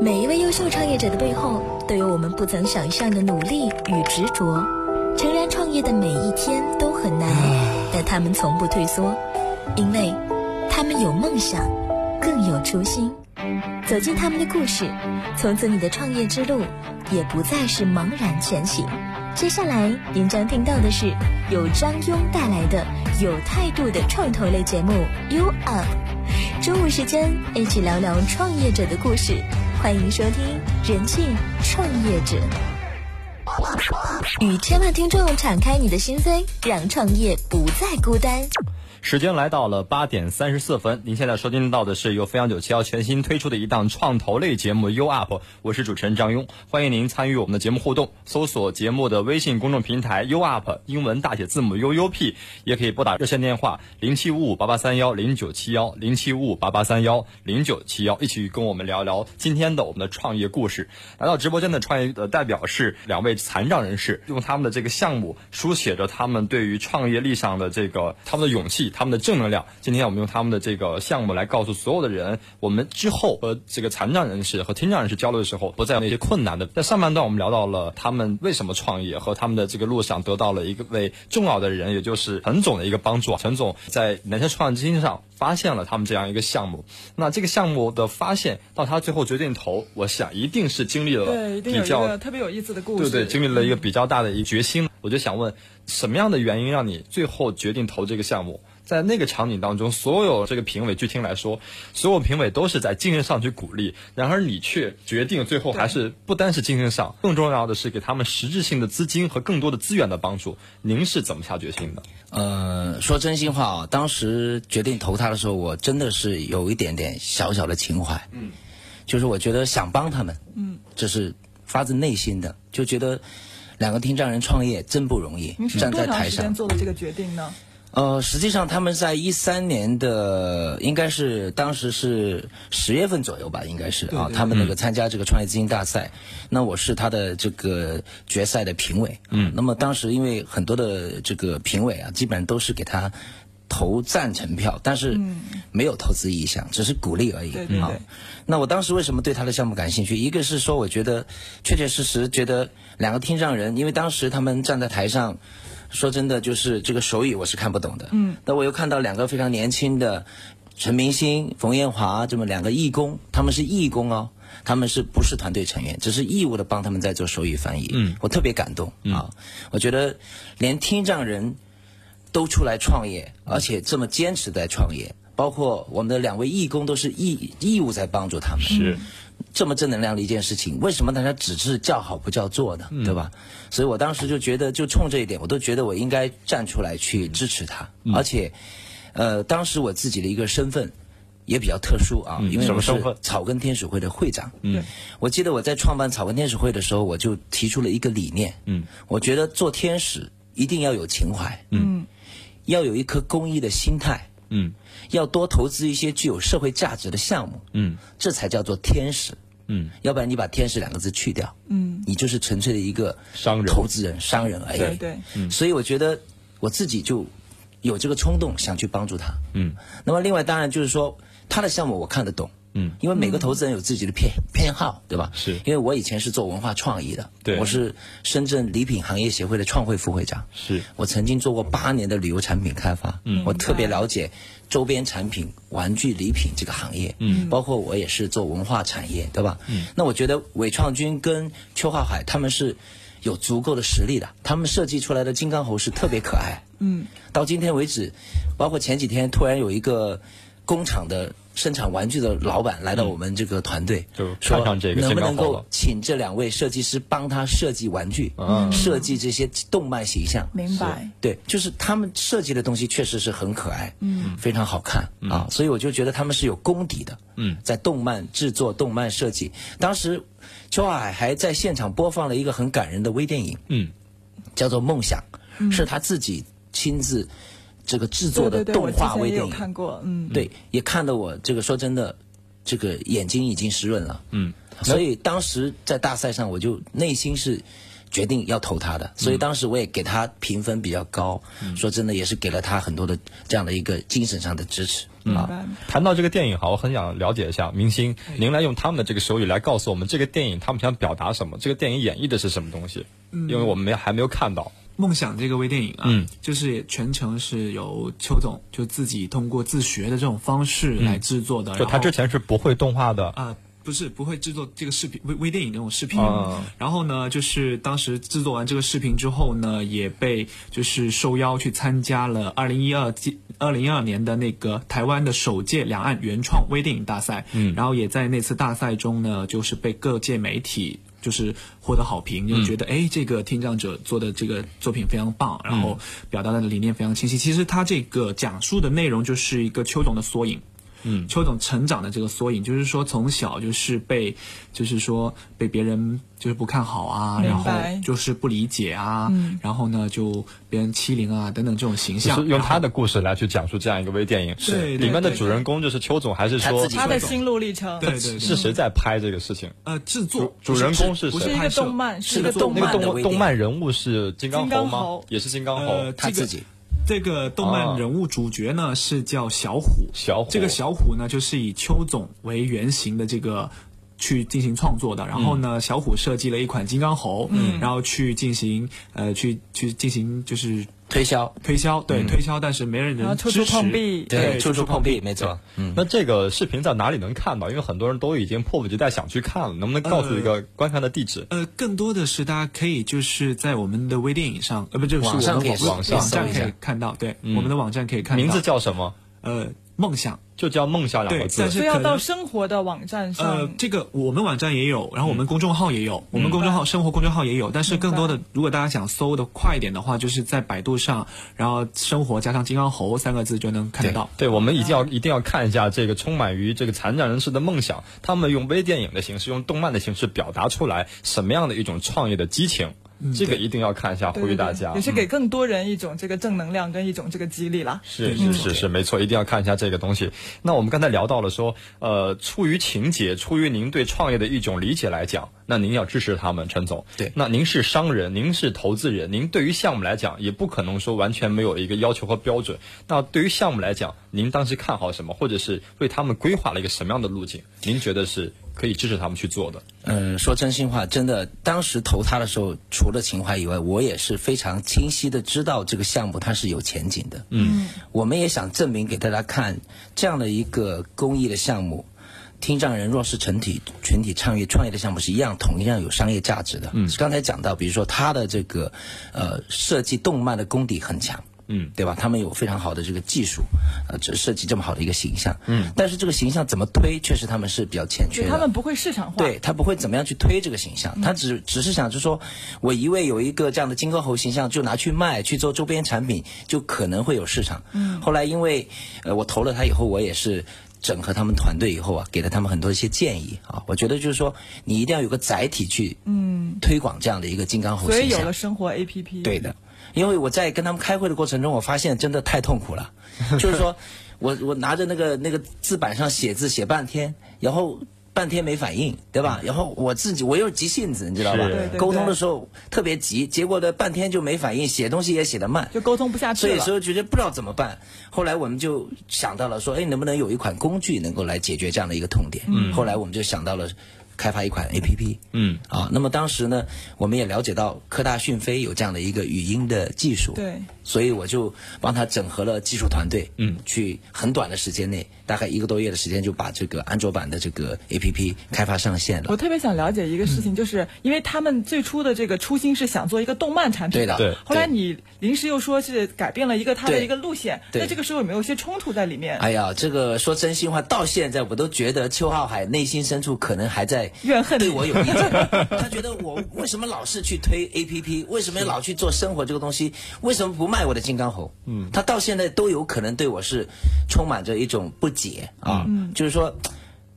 每一位优秀创业者的背后，都有我们不曾想象的努力与执着。诚然，创业的每一天都很难，但他们从不退缩，因为他们有梦想，更有初心。走进他们的故事，从此你的创业之路也不再是茫然前行。接下来您将听到的是由张庸带来的有态度的创投类节目《You Up》。中午时间，一起聊聊创业者的故事。欢迎收听《人气创业者》，与千万听众敞开你的心扉，让创业不再孤单。时间来到了八点三十四分，您现在收听到的是由飞扬九七幺全新推出的一档创投类节目《U Up》，我是主持人张庸，欢迎您参与我们的节目互动，搜索节目的微信公众平台 U Up，英文大写字母 U U P，也可以拨打热线电话零七五五八八三幺零九七幺零七五五八八三幺零九七幺，一起跟我们聊聊今天的我们的创业故事。来到直播间的创业的代表是两位残障人士，用他们的这个项目书写着他们对于创业力上的这个他们的勇气。他们的正能量。今天我们用他们的这个项目来告诉所有的人，我们之后和这个残障人士和听障人士交流的时候，不再有那些困难的。在上半段我们聊到了他们为什么创业，和他们的这个路上得到了一位重要的人，也就是陈总的一个帮助。陈总在南山创业基金上发现了他们这样一个项目。那这个项目的发现到他最后决定投，我想一定是经历了比较特别有意思的故事。对对，经历了一个比较大的一个决心。我就想问，什么样的原因让你最后决定投这个项目？在那个场景当中，所有这个评委，据听来说，所有评委都是在精神上去鼓励，然而你却决定最后还是不单是精神上，更重要的是给他们实质性的资金和更多的资源的帮助。您是怎么下决心的？呃，说真心话啊，当时决定投他的时候，我真的是有一点点小小的情怀，嗯，就是我觉得想帮他们，嗯，这是发自内心的，就觉得两个听障人创业真不容易，站在台上做的这个决定呢？呃，实际上他们在一三年的，应该是当时是十月份左右吧，应该是啊，他们那个参加这个创业基金大赛，那我是他的这个决赛的评委，嗯，那么当时因为很多的这个评委啊，基本上都是给他投赞成票，但是没有投资意向，只是鼓励而已啊。那我当时为什么对他的项目感兴趣？一个是说，我觉得确确实实觉得两个听障人，因为当时他们站在台上。说真的，就是这个手语我是看不懂的。嗯，那我又看到两个非常年轻的陈明星、冯艳华这么两个义工，他们是义工哦，他们是不是团队成员？只是义务的帮他们在做手语翻译。嗯，我特别感动啊！我觉得连听障人都出来创业，而且这么坚持在创业，包括我们的两位义工都是义义务在帮助他们。是。这么正能量的一件事情，为什么大家只是叫好不叫座呢？对吧？所以我当时就觉得，就冲这一点，我都觉得我应该站出来去支持他。而且，呃，当时我自己的一个身份也比较特殊啊，因为我是草根天使会的会长。嗯，我记得我在创办草根天使会的时候，我就提出了一个理念。嗯，我觉得做天使一定要有情怀。嗯，要有一颗公益的心态。嗯。要多投资一些具有社会价值的项目，嗯，这才叫做天使，嗯，要不然你把“天使”两个字去掉，嗯，你就是纯粹的一个商人、投资人、商人而已，对。对，所以我觉得我自己就有这个冲动想去帮助他，嗯，那么另外当然就是说他的项目我看得懂。嗯，因为每个投资人有自己的偏偏好，对吧？是。因为我以前是做文化创意的，对，我是深圳礼品行业协会的创会副会长，是。我曾经做过八年的旅游产品开发，嗯，我特别了解周边产品、玩具礼品这个行业，嗯，包括我也是做文化产业，对吧？嗯，那我觉得伟创军跟邱浩海他们是有足够的实力的，他们设计出来的金刚猴是特别可爱，嗯，到今天为止，包括前几天突然有一个工厂的。生产玩具的老板来到我们这个团队，说能不能够请这两位设计师帮他设计玩具，嗯设计这些动漫形象。明白？对，就是他们设计的东西确实是很可爱，嗯，非常好看啊，所以我就觉得他们是有功底的。嗯，在动漫制作、动漫设计，当时邱海海还在现场播放了一个很感人的微电影，嗯，叫做《梦想》，是他自己亲自。这个制作的动画微电影，看过，嗯，对，也看得我这个说真的，这个眼睛已经湿润了，嗯，所以当时在大赛上，我就内心是决定要投他的，所以当时我也给他评分比较高，说真的也是给了他很多的这样的一个精神上的支持啊。谈到这个电影，哈，我很想了解一下明星，您来用他们的这个手语来告诉我们，这个电影他们想表达什么？这个电影演绎的是什么东西？因为我们没还没有看到。梦想这个微电影啊，嗯就是全程是由邱总就自己通过自学的这种方式来制作的。就他之前是不会动画的，啊、不是不会制作这个视频微微电影这种视频。啊然后呢，就是当时制作完这个视频之后呢，也被就是受邀去参加了二零一二二零一二年的那个台湾的首届两岸原创微电影大赛。嗯，然后也在那次大赛中呢，就是被各界媒体。就是获得好评，就觉得哎、这个听障者做的这个作品非常棒，然后表达的理念非常清晰。其实他这个讲述的内容就是一个邱总的缩影，嗯，邱总成长的这个缩影，就是说从小就是被，就是说被别人就是不看好啊，然后就是不理解啊，然后呢就别人欺凌啊等等这种形象，就是用他的故事来去讲述这样一个微电影。对对里面的主人公就是邱总，还是说他他的心路历程，对对对。是谁在拍这个事情？呃制作主主人公是谁？是一个不是拍动漫，是一个动漫那个动的微人物是金刚猴吗？猴？也是金刚猴。呃。他自己这个动哦漫人物主角呢是叫小虎，小虎这个小虎呢就是以邱总为原型的这个。去进行创作的，然后呢，小虎设计了一款金刚猴，嗯，然后去进行呃，去去进行就是推销，推销，对、推销，但是没人能支持。处碰壁，对，处处碰壁，没错，嗯。那这个视频在哪里能看到？因为很多人都已经迫不及待想去看了，能不能告诉一个观看的地址？呃，更多的是大家可以就是在我们的微电影上，呃，不就是我们网上可以网网上网站可以看到，对，我们的网站可以看到。名字叫什么？呃梦想，就叫“梦想”两个字对但。是要到生活的网站上呃，，这个我们网站也有，然后我嗯们公众号也有，我们公众号生活公众号也有，但是更多的，如果大家想搜的快一点的话，就是在百度上，然后生活加上金刚猴三个字就能看得到。对，我们一定要一定要看一下这个充满于这个残障人士的梦想，他们用微电影的形式，用动漫的形式表达出来什么样的一种创业的激情，这个一定要看一下，呼吁大家。也是给更多人一种这个正能量跟一种这个激励啦。是是是是，没错，一定要看一下这个东西。那我们刚才聊到了说，呃，出于情节，出于您对创业的一种理解来讲，那您要支持他们，陈总。对那您是商人，您是投资人，您对于项目来讲，也不可能说完全没有一个要求和标准。那对于项目来讲，您当时看好什么，或者是为他们规划了一个什么样的路径？您觉得是可以支持他们去做的？嗯，说真心话，真的，当时投他的时候，除了情怀以外，我也是非常清晰的知道这个项目它是有前景的。嗯，我们也想证明给大家看，这样的一个公益的项目，听障人弱势群体群体创业创业的项目是一样同样有商业价值的。嗯，刚才讲到，比如说他的这个呃设计动漫的功底很强。嗯，对吧？他们有非常好的这个技术，呃，这设计这么好的一个形象。嗯，但是这个形象怎么推，确实他们是比较欠缺的。他们不会市场化，对他不会怎么样去推这个形象，他只只是想就说，我一味有一个这样的金刚猴形象，就拿去卖，去做周边产品，就可能会有市场。嗯，后来因为呃我投了他以后，我也是。整合他们团队以后啊，给了他们很多一些建议啊，我觉得就是说，你一定要有个载体去嗯推广这样的一个金刚猴所以形象。有了生活 APP。对的，因为我在跟他们开会的过程中，我发现真的太痛苦了，就是说我我拿着那个那个字板上写字写半天，然后。半天没反应，对吧？然后我自己我又急性子，你知道吧？沟通的时候特别急，结果呢半天就没反应，写东西也写得慢，就沟通不下去了。所以说觉得不知道怎么办。后来我们就想到了说，哎，能不能有一款工具能够来解决这样的一个痛点？嗯，后来我们就想到了开发一款 A P P。嗯，啊，那么当时呢，我们也了解到科大讯飞有这样的一个语音的技术。对。所以我就帮他整合了技术团队，嗯，去很短的时间内，大概一个多月的时间，就把这个安卓版的这个 A P P 开发上线了。我特别想了解一个事嗯情，就是因为他们最初的这个初心是想做一个动漫产品对的。对。后来你临时又说是改变了一个他的一个路线，对。那这个时候有没有一些冲突在里面？哎呀，这个说真心话，到现在我都觉得邱浩海内心深处可能还在怨恨。对我有意见。他觉得我为什么老是去推 A P P，为什么老去做生活这个东西，为什么不卖我的金刚猴？嗯，他到现在都有可能对我是充满着一种不解啊，就是说。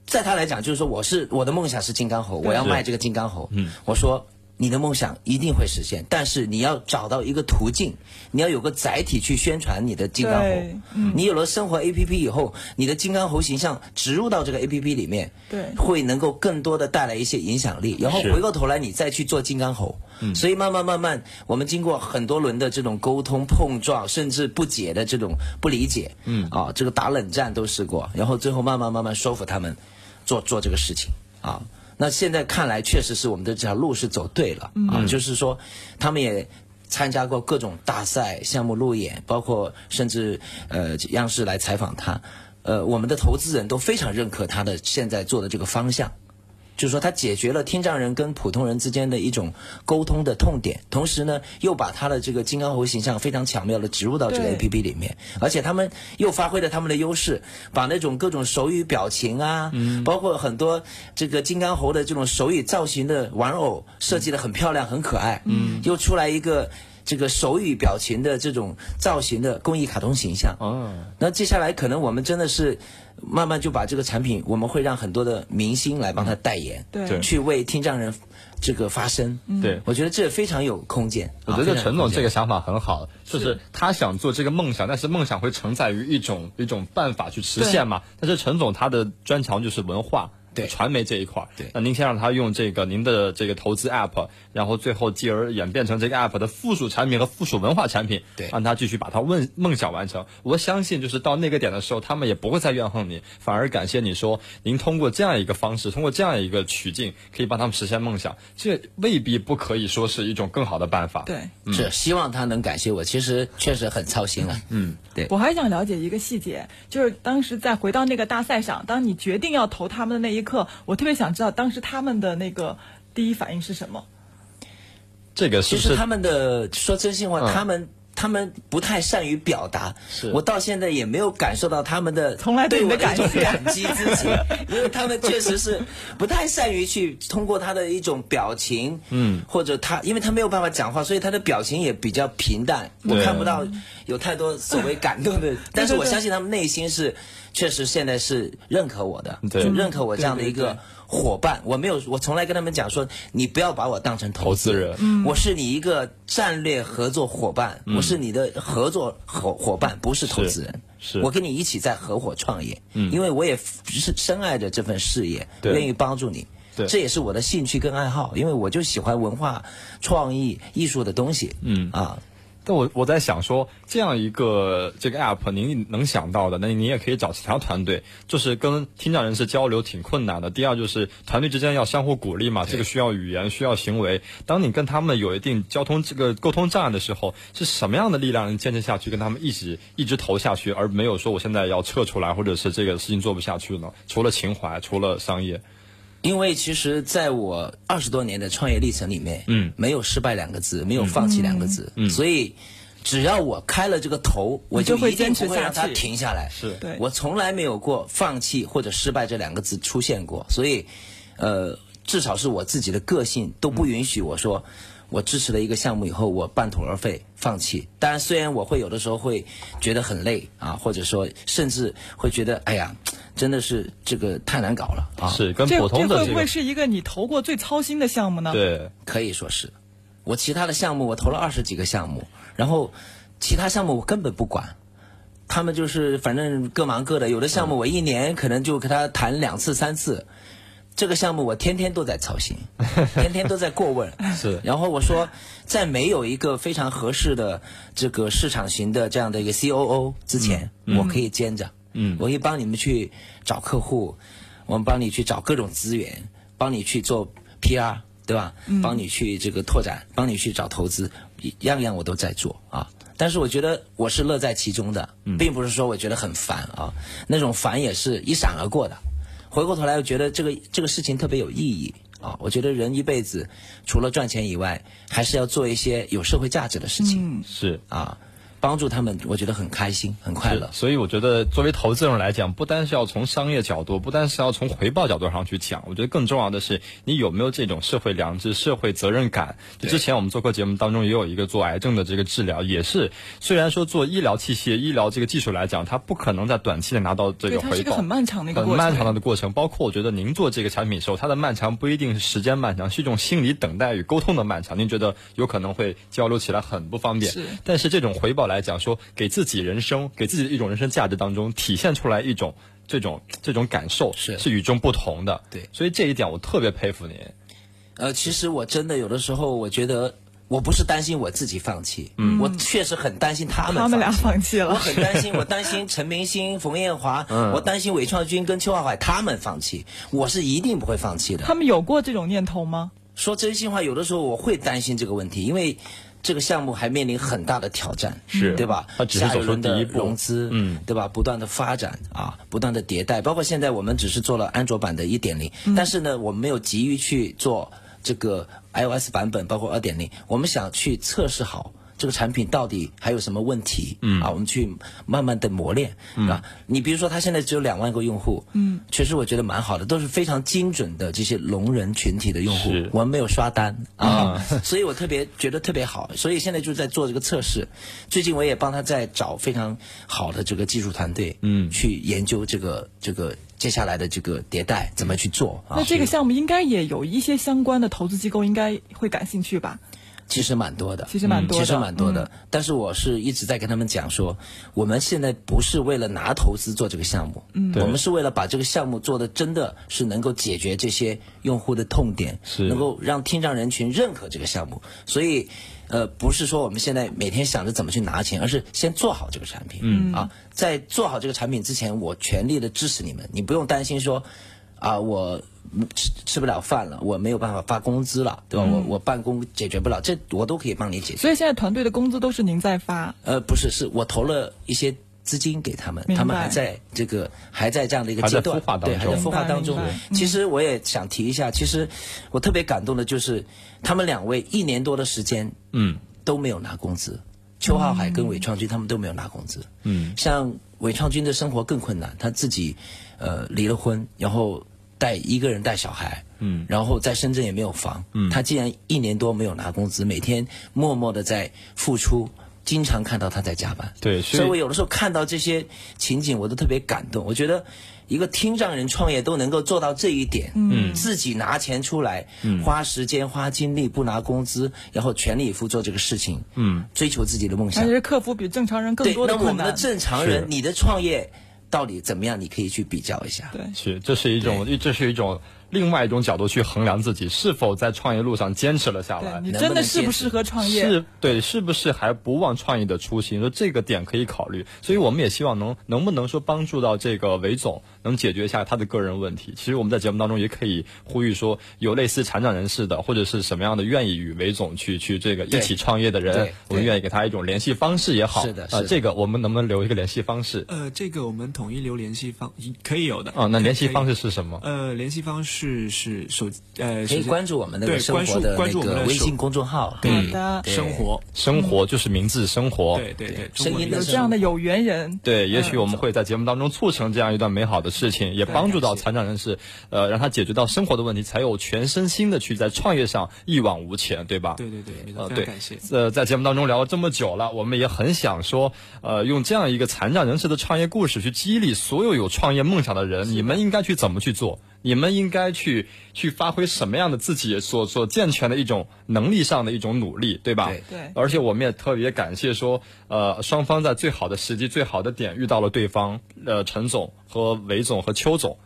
在他来讲，就是说我是我的梦想是金刚猴，我要卖这个金刚猴。嗯，我说你的梦想一定会实现，但是你要找到一个途径，你要有个载体去宣传你的金刚猴。嗯你有了生活 APP 以后，你的金刚猴形象植入到这个 APP 里面，对会能够更多的带来一些影响力。然后回过头来，你再去做金刚猴。嗯，所以慢慢慢慢，我们经过很多轮的这种沟通碰撞，甚至不解的这种不理解，嗯，啊，这个打冷战都试过，然后最后慢慢慢慢说服他们做做这个事情啊。那现在看来，确实是我们的这条路是走对了啊，就是说，他们也参加过各种大赛、项目路演，包括甚至呃央视来采访他，呃，我们的投资人都非常认可他的现在做的这个方向。就是说，它解决了听障人跟普通人之间的一种沟通的痛点，同时呢，又把他的这个金刚猴形象非常巧妙的植入到这个 A P P 里面，而且他们又发挥了他们的优势，把那种各种手语表情啊，包括很多这个金刚猴的这种手语造型的玩偶设计的很漂亮、很可爱，嗯，又出来一个这个手语表情的这种造型的公益卡通形象，哦，那接下来可能我们真的是慢慢就把这个产品，我们会让很多的明星来帮他代言，对对去为听障人这个发声。对。我觉得这非常有空间。我觉得陈总这个想法很好，就是他想做这个梦想，但是梦想会承载于一种一种办法去实现嘛。但是陈总他的专长就是文化。对传媒这一块儿，对那您先让他用这个您的这个投资 app，然后最后继而演变成这个 app 的附属产品和附属文化产品，对让他继续把他问梦想完成。我相信，就是到那个点的时候，他们也不会再怨恨你，反而感谢你说您通过这样一个方式，通过这样一个曲径，可以帮他们实现梦想。这未必不可以说是一种更好的办法。对。是希望他能感谢我。其实确实很操心了。嗯，对。我还想了解一个细节，就是当时在回到那个大赛上，当你决定要投他们的那一刻，我特别想知道当时他们的那个第一反应是什么。这个是不是其实他们的说真心话，嗯他们。他们不太善于表达，是。我到现在也没有感受到他们的从来对我的感感激之情，因为他们确实是不太善于去通过他的一种表情，嗯，或者他因为他没有办法讲话，所以他的表情也比较平淡，我看不到有太多所谓感动的，但是我相信他们内心是确实现在是认可我的，对。就认可我这样的一对对个伙伴，我没有，我从来跟他们讲说，你不要把我当成投资人。嗯，我是你一个战略合作伙伴，我是你的合作伙伙伴，不是投资人。是我跟你一起在合伙创业，嗯，因为我也是深爱着这份事业，对。愿意帮助你。对。这也是我的兴趣跟爱好，因为我就喜欢文化、创意、艺术的东西，嗯。啊，但我我在想说，这样一个这个 app，您能想到的，那你也可以找其他团队，就是跟听障人士交流挺困难的。第二就是团队之间要相互鼓励嘛，这个需要语言，需要行为。当你跟他们有一定交通这个沟通障碍的时候，是什么样的力量能坚持下去，跟他们一起一直投下去，而没有说我现在要撤出来，或者是这个事情做不下去呢？除了情怀，除了商业，因为其实在我二十多年的创业历程里面，嗯，没有失败两个字，没有放弃两个字，嗯，所以只要我开了这个头，我就会一定坚持不会让它停下来。是。对。我从来没有过放弃或者失败这两个字出现过，所以，呃，至少是我自己的个性都不允许我说。我支持了一个项目以后，我半途而废，放弃。当然，虽然我会有的时候会觉得很累啊，或者说甚至会觉得，哎呀，真的是这个太难搞了啊。是跟这普通这会不会是一个你投过最操心的项目呢？对可以说是，我其他的项目我投了二十几个项目，然后其他项目我根本不管，他们就是反正各忙各的。有的项目我一年可能就跟他谈两次三次，这个项目我天天都在操心，天天都在过问。是然后我说，在没有一个非常合适的这个市场型的这样的一个 COO 之前，我可以兼着，嗯，我可以帮你们去找客户，我们帮你去找各种资源，帮你去做 PR，对吧？帮你去这个拓展，帮你去找投资，样样我都在做啊。但是我觉得我是乐在其中的，并不是说我觉得很烦啊，那种烦也是一闪而过的。回过头来，又觉得这个这个事情特别有意义啊！我觉得人一辈子除了赚钱以外，还是要做一些有社会价值的事情、是啊。帮助他们，我觉得很开心，很快乐。所以我觉得，作为投资人来讲，不单是要从商业角度，不单是要从回报角度上去讲，我觉得更重要的是你有没有这种社会良知、社会责任感。之前我们做过节目当中也有一个做癌症的这个治疗，也是虽然说做医疗器械、医疗这个技术来讲，它不可能在短期内拿到这个回报，是一个很漫长的一个很漫长的过程。包括我觉得您做这个产品的时候，它的漫长不一定是时间漫长，是一种心理等待与沟通的漫长。您觉得有可能会交流起来很不方便，是。但是这种回报来讲，说给自己人生、给自己的一种人生价值当中体现出来一种这种这种感受，是是与众不同的。对，所以这一点我特别佩服您。呃，其实我真的有的时候，我觉得我不是担心我自己放弃，嗯，我确实很担心他们，他们俩放弃了。我很担心，我担心陈明星、冯艳华，嗯，我担心韦创军跟邱浩海他们放弃，我是一定不会放弃的。他们有过这种念头吗？说真心话，有的时候我会担心这个问题，因为。这个项目还面临很大的挑战，是对吧？它只是走出第一步，融资，嗯，对吧？不断的发展啊，不断的迭代，包括现在我们只是做了安卓版的一点零，但是呢，我们没有急于去做这个 iOS 版本，包括二点零，我们想去测试好。这个产品到底还有什么问题？嗯啊，我们去慢慢的磨练，嗯啊，你比如说，它现在只有两万个用户，嗯，确实我觉得蛮好的，都是非常精准的这些聋人群体的用户，我们没有刷单啊，所以我特别觉得特别好，所以现在就在做这个测试。最近我也帮他在找非常好的这个技术团队，嗯，去研究这个这个接下来的这个迭代怎么去做。那这个项目应该也有一些相关的投资机构应该会感兴趣吧？其实蛮多的，其实蛮多的，其实蛮多的。但是我是一直在跟他们讲说，我们现在不是为了拿投资做这个项目，嗯，我们是为了把这个项目做的真的是能够解决这些用户的痛点，是。能够让听障人群认可这个项目。所以，呃，不是说我们现在每天想着怎么去拿钱，而是先做好这个产品，嗯。啊，在做好这个产品之前，我全力的支持你们，你不用担心说，啊我。吃吃不了饭了，我没有办法发工资了，对吧？我我办公解决不了，这我都可以帮你解决。所以现在团队的工资都是您在发？呃，不是，是我投了一些资金给他们，他们还在这个还在这样的一个阶段，对，还在孵化当中。其实我也想提一下，其实我特别感动的就是他们两位一年多的时间，嗯，都没有拿工资。邱浩海跟韦创军他们都没有拿工资。嗯，像韦创军的生活更困难，他自己呃离了婚，然后。带一个人带小孩，嗯，然后在深圳也没有房，嗯，他竟然一年多没有拿工资，每天默默的在付出，经常看到他在加班，对，所以我有的时候看到这些情景，我都特别感动。我觉得一个听障人创业都能够做到这一点，嗯，自己拿钱出来，嗯，花时间花精力不拿工资，然后全力以赴做这个事情，嗯，追求自己的梦想，其实克服比正常人更多的困难。那我们的正常人，你的创业。到底怎么样？你可以去比较一下。对，是，这是一种，这是一种。另外一种角度去衡量自己是否在创业路上坚持了下来，你真的适不适合创业？是，对，是不是还不忘创业的初心？说这个点可以考虑。所以我们也希望能能不能说帮助到这个韦总，能解决一下他的个人问题。其实我们在节目当中也可以呼吁说，有类似残障人士的或者是什么样的愿意与韦总去去这个一起创业的人，我们愿意给他一种联系方式也好。是的，呃，这个我们能不能留一个联系方式？呃，这个我们统一留联系方，可以有的。啊，那联系方式是什么？呃，联系方式是是手。呃，可以关注我们那个生活的那个微信公众号。对的，生活，生活就是名字，生活。对对对，声音有这样的有缘人。对，也许我们会在节目当中促成这样一段美好的事情，也帮助到残障人士，呃，让他解决到生活的问题，才有全身心的去在创业上一往无前，对吧？对对对，呃，对，感谢。呃，在节目当中聊了这么久了，我们也很想说，呃，用这样一个残障人士的创业故事去激励所有有创业梦想的人，你们应该去怎么去做？你们应该去去发挥什么样的自己所所健全的一种能力上的一种努力，对吧？对。而且我们也特别感谢说，呃，双方在最好的时机、最好的点遇到了对方，呃，陈总和韦总和邱总，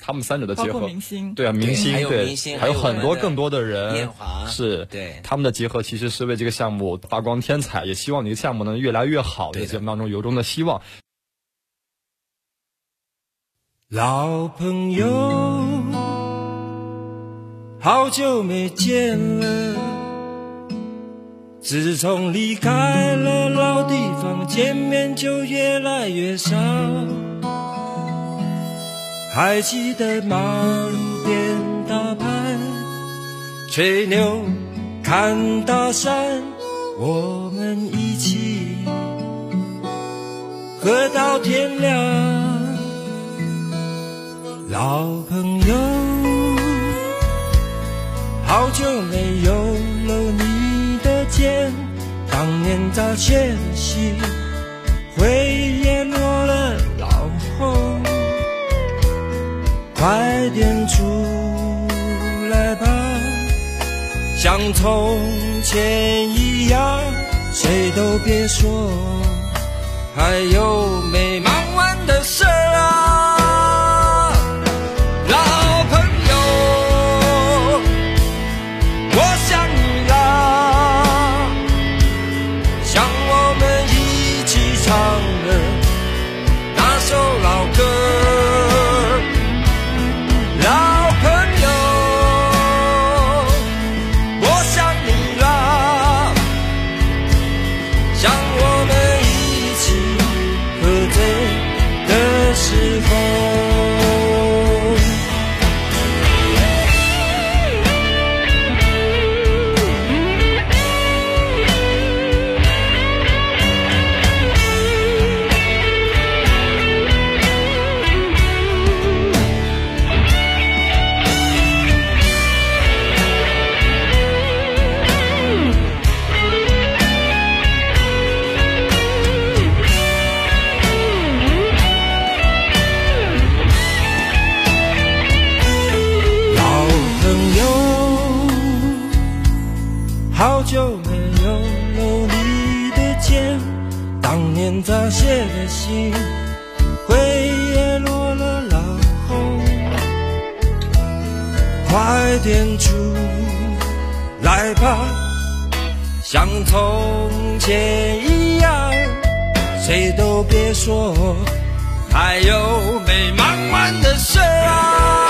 他们三者的结合，明星，对啊，明星，对，还有很多更多的人，华是，对，他们的结合其实是为这个项目发光添彩，也希望你的项目能越来越好。在节目当中由衷的希望。老朋友好久没见了自从离开了老地方见面就越来越少。还记得马路边打牌吹牛看大山我们一起喝到天亮。好朋友好久没有搂你的肩当年的倩影回忆也落了脑后快点出来吧像从前一样谁都别说还有没忙完的事啊。像从前一样，谁都别说还有没忙完的事啊。